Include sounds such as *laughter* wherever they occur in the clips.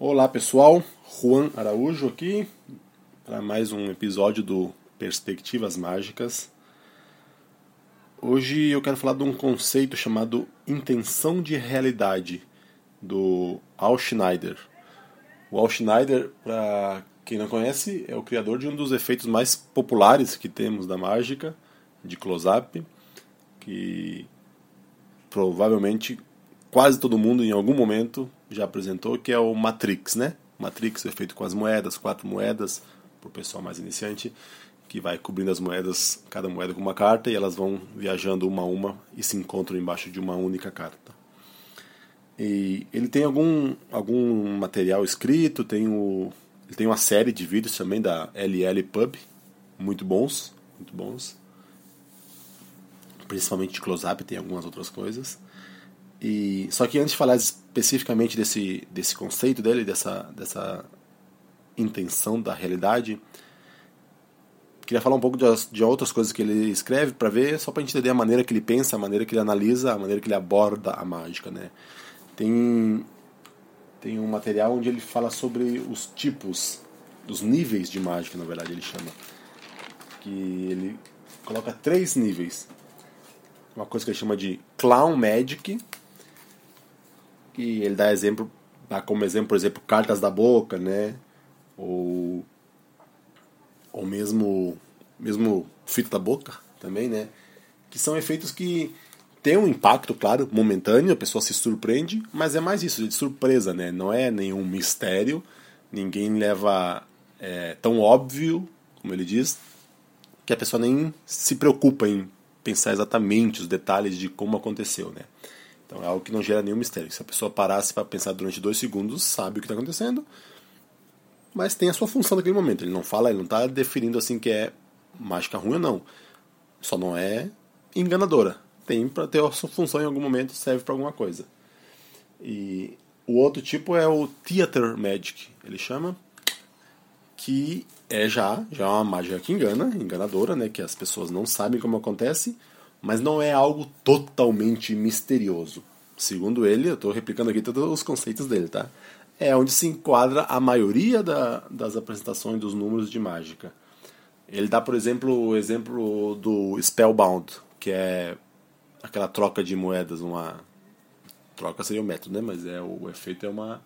Olá pessoal, Juan Araújo aqui para mais um episódio do Perspectivas Mágicas. Hoje eu quero falar de um conceito chamado intenção de realidade do Al Schneider. O Al Schneider, para quem não conhece, é o criador de um dos efeitos mais populares que temos da mágica, de close-up, que provavelmente quase todo mundo em algum momento já apresentou, que é o Matrix, né? Matrix é feito com as moedas, quatro moedas, para o pessoal mais iniciante, que vai cobrindo as moedas, cada moeda com uma carta, e elas vão viajando uma a uma e se encontram embaixo de uma única carta. E ele tem algum, algum material escrito, tem o, ele tem uma série de vídeos também da LL Pub, muito bons, muito bons. Principalmente de close-up, tem algumas outras coisas. E só que antes de falar especificamente desse desse conceito dele, dessa dessa intenção da realidade, queria falar um pouco de, de outras coisas que ele escreve para ver, só para entender a maneira que ele pensa, a maneira que ele analisa, a maneira que ele aborda a mágica, né? Tem tem um material onde ele fala sobre os tipos, os níveis de mágica, na verdade ele chama, que ele coloca três níveis. Uma coisa que ele chama de clown magic, que ele dá exemplo, dá como exemplo, por exemplo, cartas da boca, né? Ou, ou mesmo, mesmo fita da boca também, né? Que são efeitos que têm um impacto, claro, momentâneo, a pessoa se surpreende, mas é mais isso, de surpresa, né? Não é nenhum mistério, ninguém leva é, tão óbvio, como ele diz, que a pessoa nem se preocupa em pensar exatamente os detalhes de como aconteceu, né? Então é algo que não gera nenhum mistério. Se a pessoa parasse para pensar durante dois segundos, sabe o que está acontecendo, mas tem a sua função naquele momento. Ele não fala, ele não está definindo assim que é mágica ruim ou não. Só não é enganadora. Tem para ter a sua função em algum momento, serve para alguma coisa. E o outro tipo é o Theater Magic, ele chama, que é já, já é uma mágica que engana, enganadora, né, que as pessoas não sabem como acontece mas não é algo totalmente misterioso. Segundo ele, eu estou replicando aqui todos os conceitos dele, tá? É onde se enquadra a maioria da, das apresentações dos números de mágica. Ele dá, por exemplo, o exemplo do Spellbound, que é aquela troca de moedas, uma troca seria o método, né? Mas é o efeito é uma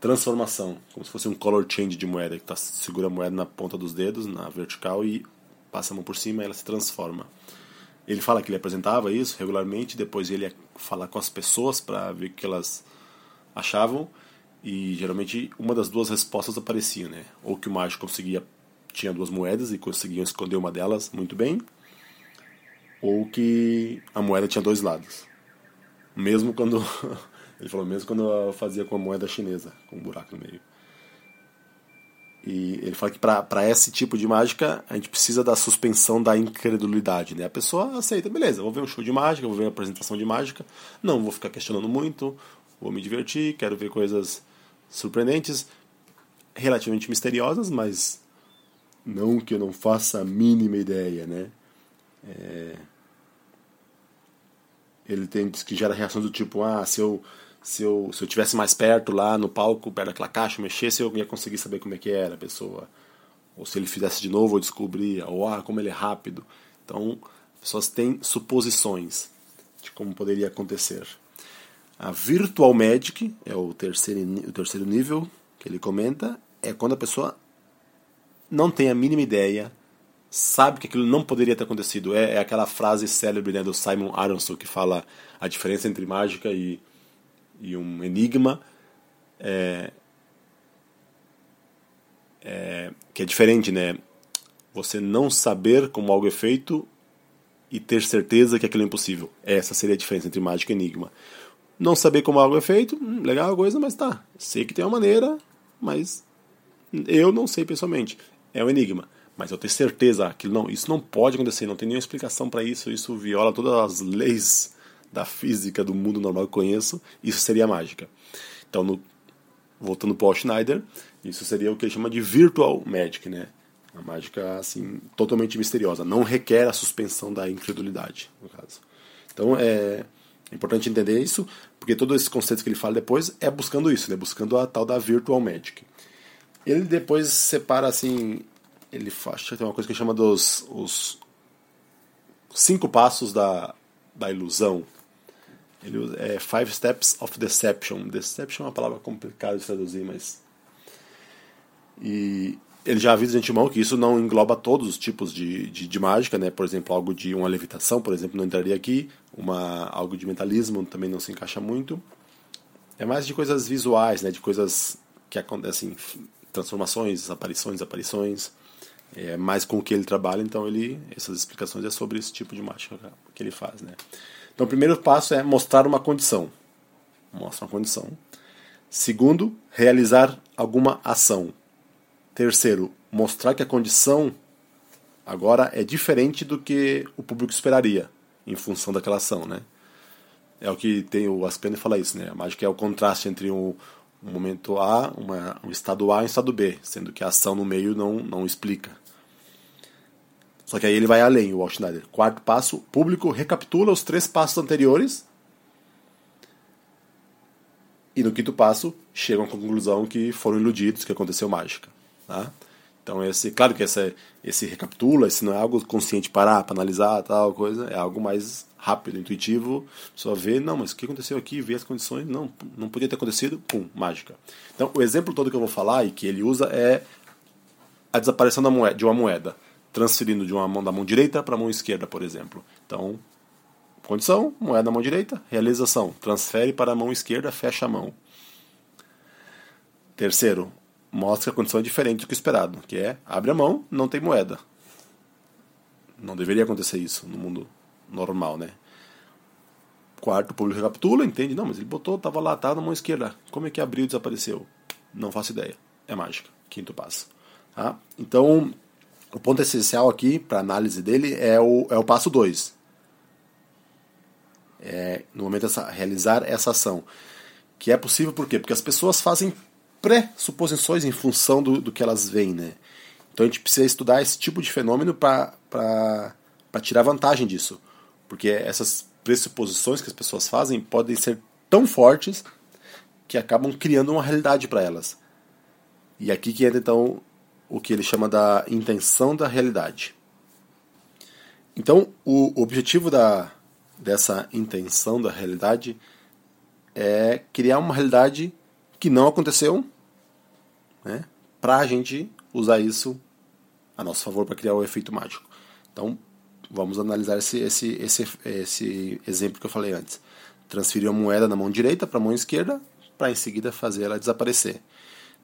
transformação, como se fosse um color change de moeda que tá, segura a moeda na ponta dos dedos, na vertical e passa a mão por cima e ela se transforma. Ele fala que ele apresentava isso regularmente, depois ele ia falar com as pessoas para ver o que elas achavam e geralmente uma das duas respostas aparecia, né? Ou que o mágico conseguia tinha duas moedas e conseguiam esconder uma delas muito bem, ou que a moeda tinha dois lados. Mesmo quando *laughs* ele falou mesmo quando eu fazia com a moeda chinesa, com um buraco no meio. E ele fala que para esse tipo de mágica a gente precisa da suspensão da incredulidade. Né? A pessoa aceita, beleza, vou ver um show de mágica, vou ver uma apresentação de mágica, não vou ficar questionando muito, vou me divertir, quero ver coisas surpreendentes, relativamente misteriosas, mas não que eu não faça a mínima ideia. Né? É... Ele tem diz que gera reações do tipo, ah, se eu se eu, se eu tivesse mais perto lá no palco, perto daquela caixa, mexesse, eu ia conseguir saber como é que era a pessoa. Ou se ele fizesse de novo, eu descobria. Ou, ah, como ele é rápido. Então, as pessoas têm suposições de como poderia acontecer. A Virtual Magic, é o terceiro, o terceiro nível que ele comenta, é quando a pessoa não tem a mínima ideia, sabe que aquilo não poderia ter acontecido. É, é aquela frase célebre né, do Simon Aronson que fala a diferença entre mágica e e um enigma é, é, que é diferente, né? Você não saber como algo é feito e ter certeza que aquilo é impossível. Essa seria a diferença entre mágica e enigma. Não saber como algo é feito, hum, legal a coisa, mas tá. Sei que tem uma maneira, mas eu não sei pessoalmente. É um enigma. Mas eu ter certeza que não, isso não pode acontecer, não tem nenhuma explicação para isso, isso viola todas as leis da física do mundo normal que conheço, isso seria mágica. Então, no, voltando para o Schneider, isso seria o que ele chama de virtual magic, né? A mágica assim totalmente misteriosa, não requer a suspensão da incredulidade, no caso. Então, é importante entender isso, porque todos esses conceitos que ele fala depois é buscando isso, né? buscando a tal da Virtual Magic. Ele depois separa assim, ele faz, tem uma coisa que chama dos os cinco passos da, da ilusão. Ele é Five Steps of Deception. Deception é uma palavra complicada de traduzir, mas e ele já avisa de antemão que isso não engloba todos os tipos de, de, de, mágica, né? Por exemplo, algo de uma levitação, por exemplo, não entraria aqui. Uma, algo de mentalismo também não se encaixa muito. É mais de coisas visuais, né? De coisas que acontecem, transformações, aparições, aparições. É mais com o que ele trabalha, então ele essas explicações é sobre esse tipo de mágica que ele faz, né? Então, o primeiro passo é mostrar uma condição. Mostra uma condição. Segundo, realizar alguma ação. Terceiro, mostrar que a condição agora é diferente do que o público esperaria em função daquela ação, né? É o que tem o Aspene fala isso, né? A mágica é o contraste entre um, um momento A, uma, um estado A e um estado B, sendo que a ação no meio não, não explica. Só que aí ele vai além, o Schneider. Quarto passo, público recapitula os três passos anteriores e no quinto passo chegam à conclusão que foram iludidos, que aconteceu mágica. Tá? Então, esse, claro que esse, esse recapitula, esse não é algo consciente parar para analisar tal coisa, é algo mais rápido, intuitivo, só ver, não, mas o que aconteceu aqui, ver as condições, não, não podia ter acontecido, pum, mágica. Então, o exemplo todo que eu vou falar e que ele usa é a desaparição da moeda, de uma moeda, transferindo de uma mão da mão direita para a mão esquerda, por exemplo. Então, condição, moeda na mão direita, realização, transfere para a mão esquerda, fecha a mão. Terceiro, mostra que a condição é diferente do que esperado, que é abre a mão, não tem moeda. Não deveria acontecer isso no mundo normal, né? Quarto, o público recapitula, entende? Não, mas ele botou, estava lá, estava na mão esquerda. Como é que abriu e desapareceu? Não faço ideia. É mágica. Quinto passo. Tá? Então, o ponto essencial aqui para análise dele é o, é o passo 2. É, no momento de realizar essa ação. Que é possível por quê? Porque as pessoas fazem pressuposições em função do, do que elas veem, né? Então a gente precisa estudar esse tipo de fenômeno para tirar vantagem disso. Porque essas pressuposições que as pessoas fazem podem ser tão fortes que acabam criando uma realidade para elas. E aqui que entra então o que ele chama da intenção da realidade. Então, o objetivo da, dessa intenção da realidade é criar uma realidade que não aconteceu, né, para a gente usar isso a nosso favor para criar o efeito mágico. Então, vamos analisar esse, esse, esse, esse exemplo que eu falei antes. Transferir a moeda na mão direita para a mão esquerda, para em seguida fazer ela desaparecer.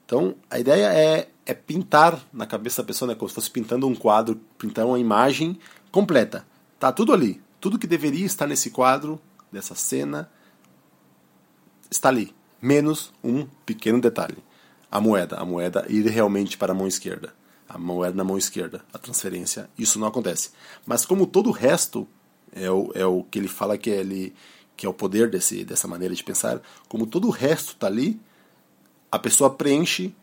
Então, a ideia é, é pintar na cabeça da pessoa, né, como se fosse pintando um quadro, pintar uma imagem completa. Tá tudo ali. Tudo que deveria estar nesse quadro, dessa cena, está ali menos um pequeno detalhe: a moeda. A moeda ir realmente para a mão esquerda. A moeda na mão esquerda, a transferência. Isso não acontece. Mas como todo o resto é o, é o que ele fala que é, ele, que é o poder desse, dessa maneira de pensar, como todo o resto está ali, a pessoa preenche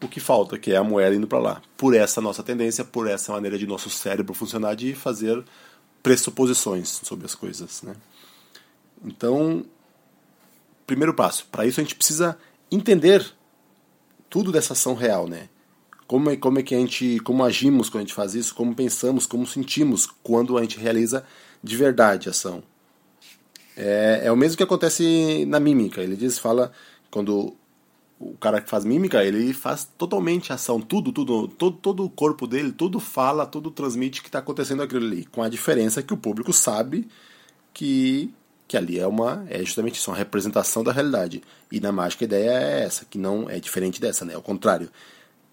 o que falta, que é a moeda indo para lá. Por essa nossa tendência, por essa maneira de nosso cérebro funcionar de fazer pressuposições sobre as coisas. Né? Então, primeiro passo. Para isso a gente precisa entender tudo dessa ação real, né? Como é, como é que a gente, como agimos quando a gente faz isso, como pensamos, como sentimos quando a gente realiza de verdade a ação. É, é o mesmo que acontece na mímica. Ele diz, fala, quando o cara que faz mímica, ele faz totalmente ação, tudo, tudo, todo, todo o corpo dele, tudo fala, tudo transmite que está acontecendo aquilo ali, com a diferença que o público sabe que que ali é uma é justamente isso, uma representação da realidade. E na mágica a ideia é essa, que não é diferente dessa, né? Ao contrário,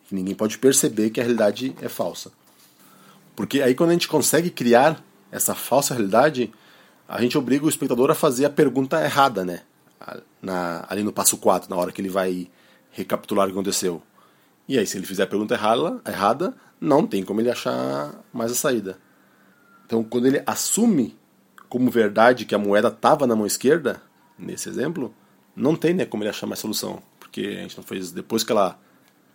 que ninguém pode perceber que a realidade é falsa. Porque aí quando a gente consegue criar essa falsa realidade, a gente obriga o espectador a fazer a pergunta errada, né? Na, ali no passo 4, na hora que ele vai recapitular o que aconteceu. E aí, se ele fizer a pergunta errada, errada, não tem como ele achar mais a saída. Então, quando ele assume como verdade que a moeda estava na mão esquerda, nesse exemplo, não tem né, como ele achar mais solução. Porque a gente não fez. Depois que ela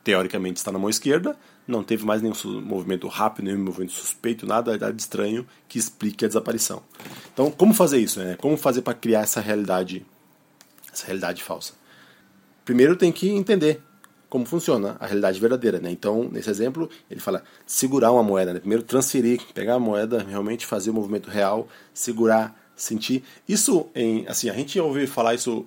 teoricamente está na mão esquerda, não teve mais nenhum movimento rápido, nenhum movimento suspeito, nada de estranho que explique a desaparição. Então, como fazer isso? Né? Como fazer para criar essa realidade, essa realidade falsa? Primeiro tem que entender como funciona a realidade verdadeira, né? Então, nesse exemplo, ele fala segurar uma moeda, né? Primeiro transferir, pegar a moeda, realmente fazer o movimento real, segurar, sentir. Isso em, assim, a gente ouviu falar isso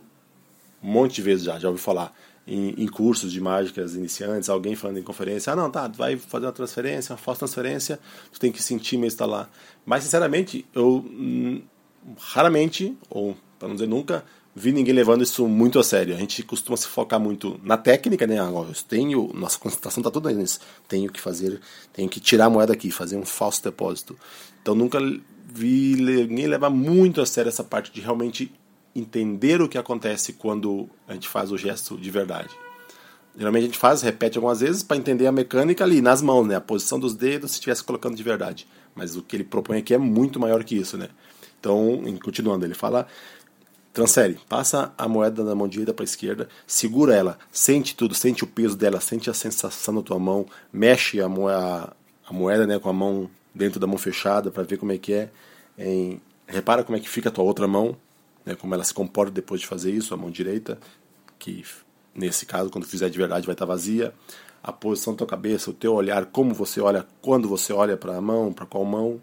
um monte de vezes já, já ouviu falar em, em, cursos de mágicas iniciantes, alguém falando em conferência, ah não, tá, vai fazer uma transferência, uma falsa transferência, tu tem que sentir mesmo estar lá. Mas sinceramente, eu hum, raramente, ou para não dizer nunca, vi ninguém levando isso muito a sério. A gente costuma se focar muito na técnica, né? Agora, eu tenho, nossa concentração está toda nisso. Tenho que fazer, tenho que tirar a moeda aqui, fazer um falso depósito. Então nunca vi ninguém levar muito a sério essa parte de realmente entender o que acontece quando a gente faz o gesto de verdade. Geralmente a gente faz, repete algumas vezes para entender a mecânica ali nas mãos, né? A posição dos dedos se estivesse colocando de verdade. Mas o que ele propõe aqui é muito maior que isso, né? Então, continuando, ele fala transfere, passa a moeda da mão direita para a esquerda, segura ela, sente tudo, sente o peso dela, sente a sensação da tua mão, mexe a, moeda, a moeda né, com a mão dentro da mão fechada para ver como é que é. Em, repara como é que fica a tua outra mão, né, como ela se comporta depois de fazer isso, a mão direita, que nesse caso, quando fizer de verdade, vai estar vazia. A posição da tua cabeça, o teu olhar, como você olha, quando você olha para a mão, para qual mão,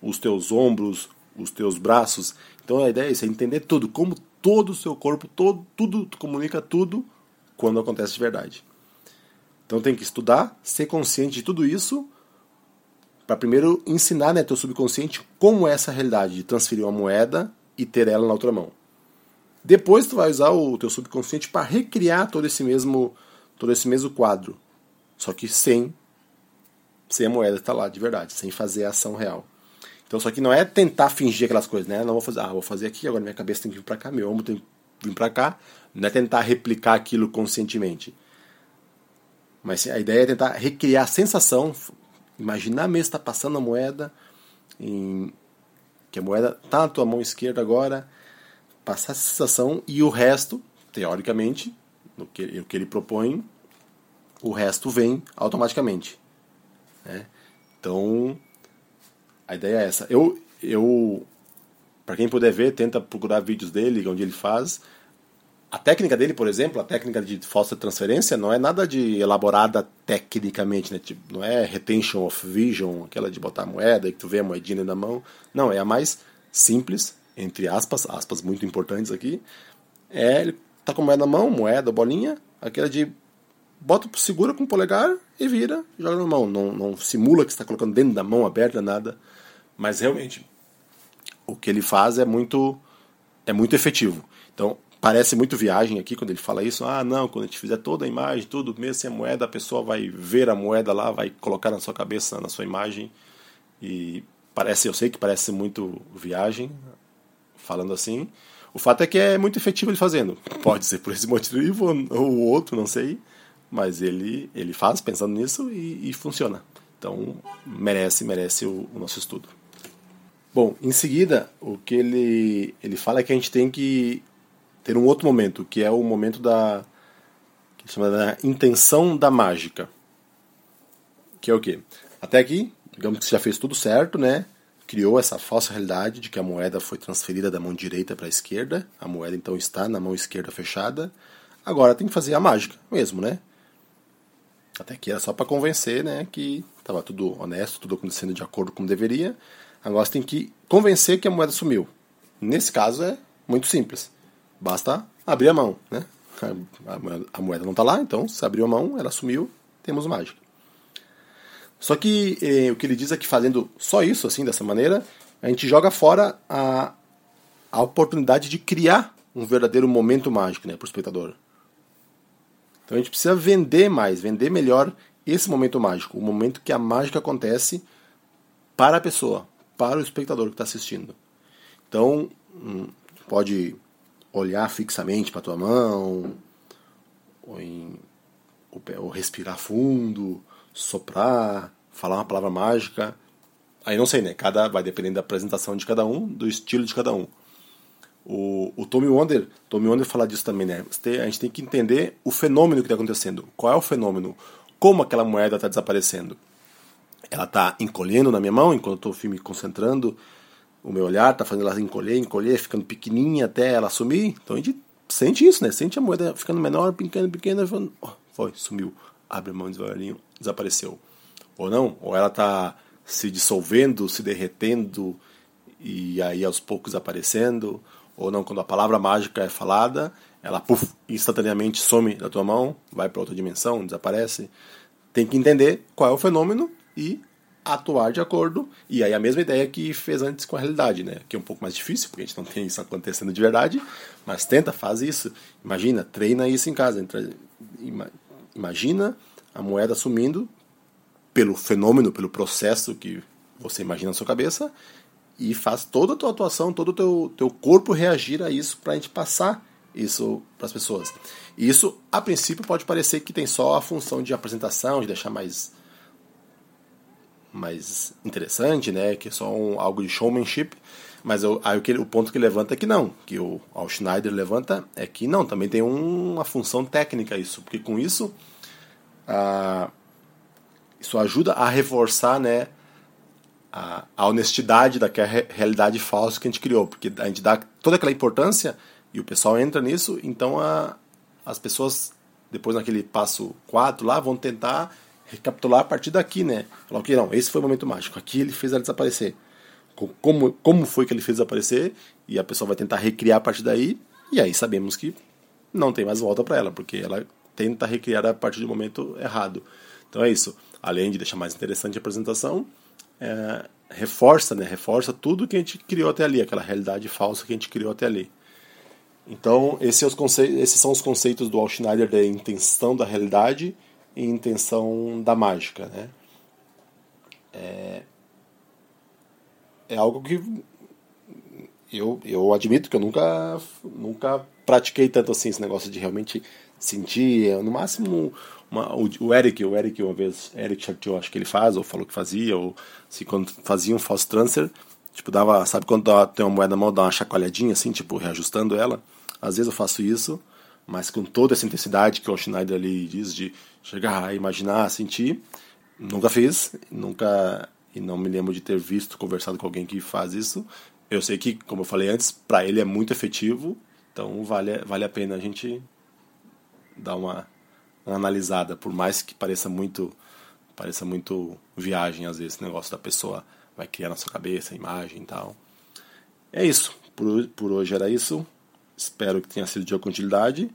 os teus ombros, os teus braços. Então a ideia é isso, é entender tudo, como todo o seu corpo, todo, tudo, tu comunica tudo quando acontece de verdade. Então tem que estudar, ser consciente de tudo isso, para primeiro ensinar né, teu subconsciente como é essa realidade de transferir uma moeda e ter ela na outra mão. Depois tu vai usar o teu subconsciente para recriar todo esse mesmo todo esse mesmo quadro, só que sem sem a moeda estar tá lá de verdade, sem fazer a ação real. Então só que não é tentar fingir aquelas coisas, né? Não vou fazer, ah, vou fazer aqui, agora minha cabeça tem que vir para cá, meu ombro tem que vir para cá. Não é tentar replicar aquilo conscientemente. Mas a ideia é tentar recriar a sensação, imaginar mesmo estar tá passando a moeda em que a moeda está na tua mão esquerda agora, passar essa sensação e o resto, teoricamente, no que, o que ele propõe, o resto vem automaticamente. Né? Então, a ideia é essa. Eu, eu para quem puder ver, tenta procurar vídeos dele, onde ele faz. A técnica dele, por exemplo, a técnica de falsa transferência, não é nada de elaborada tecnicamente, né? Tipo, não é retention of vision, aquela de botar a moeda e que tu vê a moedinha na mão. Não, é a mais simples, entre aspas, aspas muito importantes aqui. É, ele tá com a moeda na mão, moeda, bolinha, aquela de bota, segura com o polegar e vira, joga na mão. Não, não simula que está colocando dentro da mão aberta, nada. Mas realmente, o que ele faz é muito, é muito efetivo. Então, parece muito viagem aqui quando ele fala isso. Ah, não, quando a gente fizer toda a imagem, tudo, mesmo sem a moeda, a pessoa vai ver a moeda lá, vai colocar na sua cabeça, na sua imagem. E parece, eu sei que parece muito viagem, falando assim. O fato é que é muito efetivo ele fazendo. Pode ser por esse motivo ou outro, não sei. Mas ele, ele faz pensando nisso e, e funciona. Então merece, merece o, o nosso estudo. Bom, em seguida, o que ele, ele fala é que a gente tem que ter um outro momento, que é o momento da que chama da intenção da mágica. Que é o quê? Até aqui, digamos que você já fez tudo certo, né? Criou essa falsa realidade de que a moeda foi transferida da mão direita para a esquerda, a moeda então está na mão esquerda fechada. Agora tem que fazer a mágica mesmo, né? Até aqui era só para convencer, né, que estava tudo honesto, tudo acontecendo de acordo com deveria. Agora você tem que convencer que a moeda sumiu. Nesse caso é muito simples. Basta abrir a mão, né? A moeda não está lá, então se abriu a mão, ela sumiu, temos mágica. Só que eh, o que ele diz é que fazendo só isso, assim, dessa maneira, a gente joga fora a, a oportunidade de criar um verdadeiro momento mágico né, para o espectador. Então a gente precisa vender mais, vender melhor esse momento mágico, o momento que a mágica acontece para a pessoa, para o espectador que está assistindo. Então, hum, pode olhar fixamente para a tua mão, ou, em, ou respirar fundo, soprar, falar uma palavra mágica. Aí não sei, né? Cada vai dependendo da apresentação de cada um, do estilo de cada um. O, o Tommy Wonder, Tommy Wonder fala disso também, né? A gente tem que entender o fenômeno que está acontecendo. Qual é o fenômeno? Como aquela moeda está desaparecendo? Ela está encolhendo na minha mão enquanto eu estou me concentrando. O meu olhar está fazendo ela encolher, encolher, ficando pequenininha até ela sumir. Então a gente sente isso, né? Sente a moeda ficando menor, pequena, pequena, falando, oh, foi, sumiu. Abre a mão devagarinho, desapareceu. Ou não, ou ela está se dissolvendo, se derretendo e aí aos poucos aparecendo ou não, quando a palavra mágica é falada, ela puff, instantaneamente some da tua mão, vai para outra dimensão, desaparece. Tem que entender qual é o fenômeno e atuar de acordo. E aí a mesma ideia que fez antes com a realidade, né? Que é um pouco mais difícil, porque a gente não tem isso acontecendo de verdade, mas tenta, faz isso. Imagina, treina isso em casa. Imagina a moeda sumindo pelo fenômeno, pelo processo que você imagina na sua cabeça e faz toda a tua atuação, todo o teu, teu corpo reagir a isso para a gente passar isso para as pessoas. E isso, a princípio, pode parecer que tem só a função de apresentação, de deixar mais mais interessante, né? Que é só um, algo de showmanship. Mas eu, aí o, o ponto que levanta é que não, que o Al Schneider levanta é que não, também tem um, uma função técnica isso, porque com isso isso ajuda a reforçar, né? a, a honestidade daquela realidade falsa que a gente criou, porque a gente dá toda aquela importância e o pessoal entra nisso, então a, as pessoas, depois naquele passo 4 lá, vão tentar recapitular a partir daqui, né? Falar, ok, não, esse foi o momento mágico, aqui ele fez ela desaparecer. Como, como foi que ele fez desaparecer? E a pessoa vai tentar recriar a partir daí, e aí sabemos que não tem mais volta para ela, porque ela tenta recriar a partir do momento errado. Então é isso. Além de deixar mais interessante a apresentação, é, reforça, né? Reforça tudo que a gente criou até ali, aquela realidade falsa que a gente criou até ali. Então, esses, é esses são os conceitos do Al Schneider da intenção da realidade e intenção da mágica, né? É, é algo que eu, eu admito que eu nunca, nunca pratiquei tanto assim esse negócio de realmente sentir, no máximo uma, o, o, Eric, o Eric uma vez, Eric Chartier, acho que ele faz, ou falou que fazia, ou se quando fazia um false transfer, tipo, dava, sabe quando dá, tem uma moeda na mão, dá uma chacoalhadinha assim, tipo, reajustando ela? Às vezes eu faço isso, mas com toda essa intensidade que o Schneider ali diz de chegar a imaginar, sentir, nunca fiz, nunca, e não me lembro de ter visto, conversado com alguém que faz isso. Eu sei que, como eu falei antes, para ele é muito efetivo, então vale, vale a pena a gente dar uma analisada, por mais que pareça muito pareça muito viagem às vezes, esse negócio da pessoa vai criar na sua cabeça, imagem e tal. É isso. Por, por hoje era isso. Espero que tenha sido de utilidade.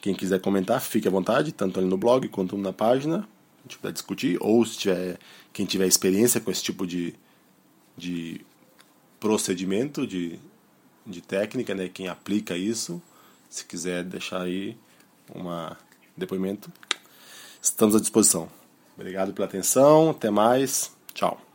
Quem quiser comentar, fique à vontade, tanto ali no blog quanto na página. A gente puder discutir. Ou se tiver, quem tiver experiência com esse tipo de, de procedimento, de, de técnica, né? quem aplica isso, se quiser deixar aí uma depoimento, estamos à disposição. Obrigado pela atenção, até mais, tchau.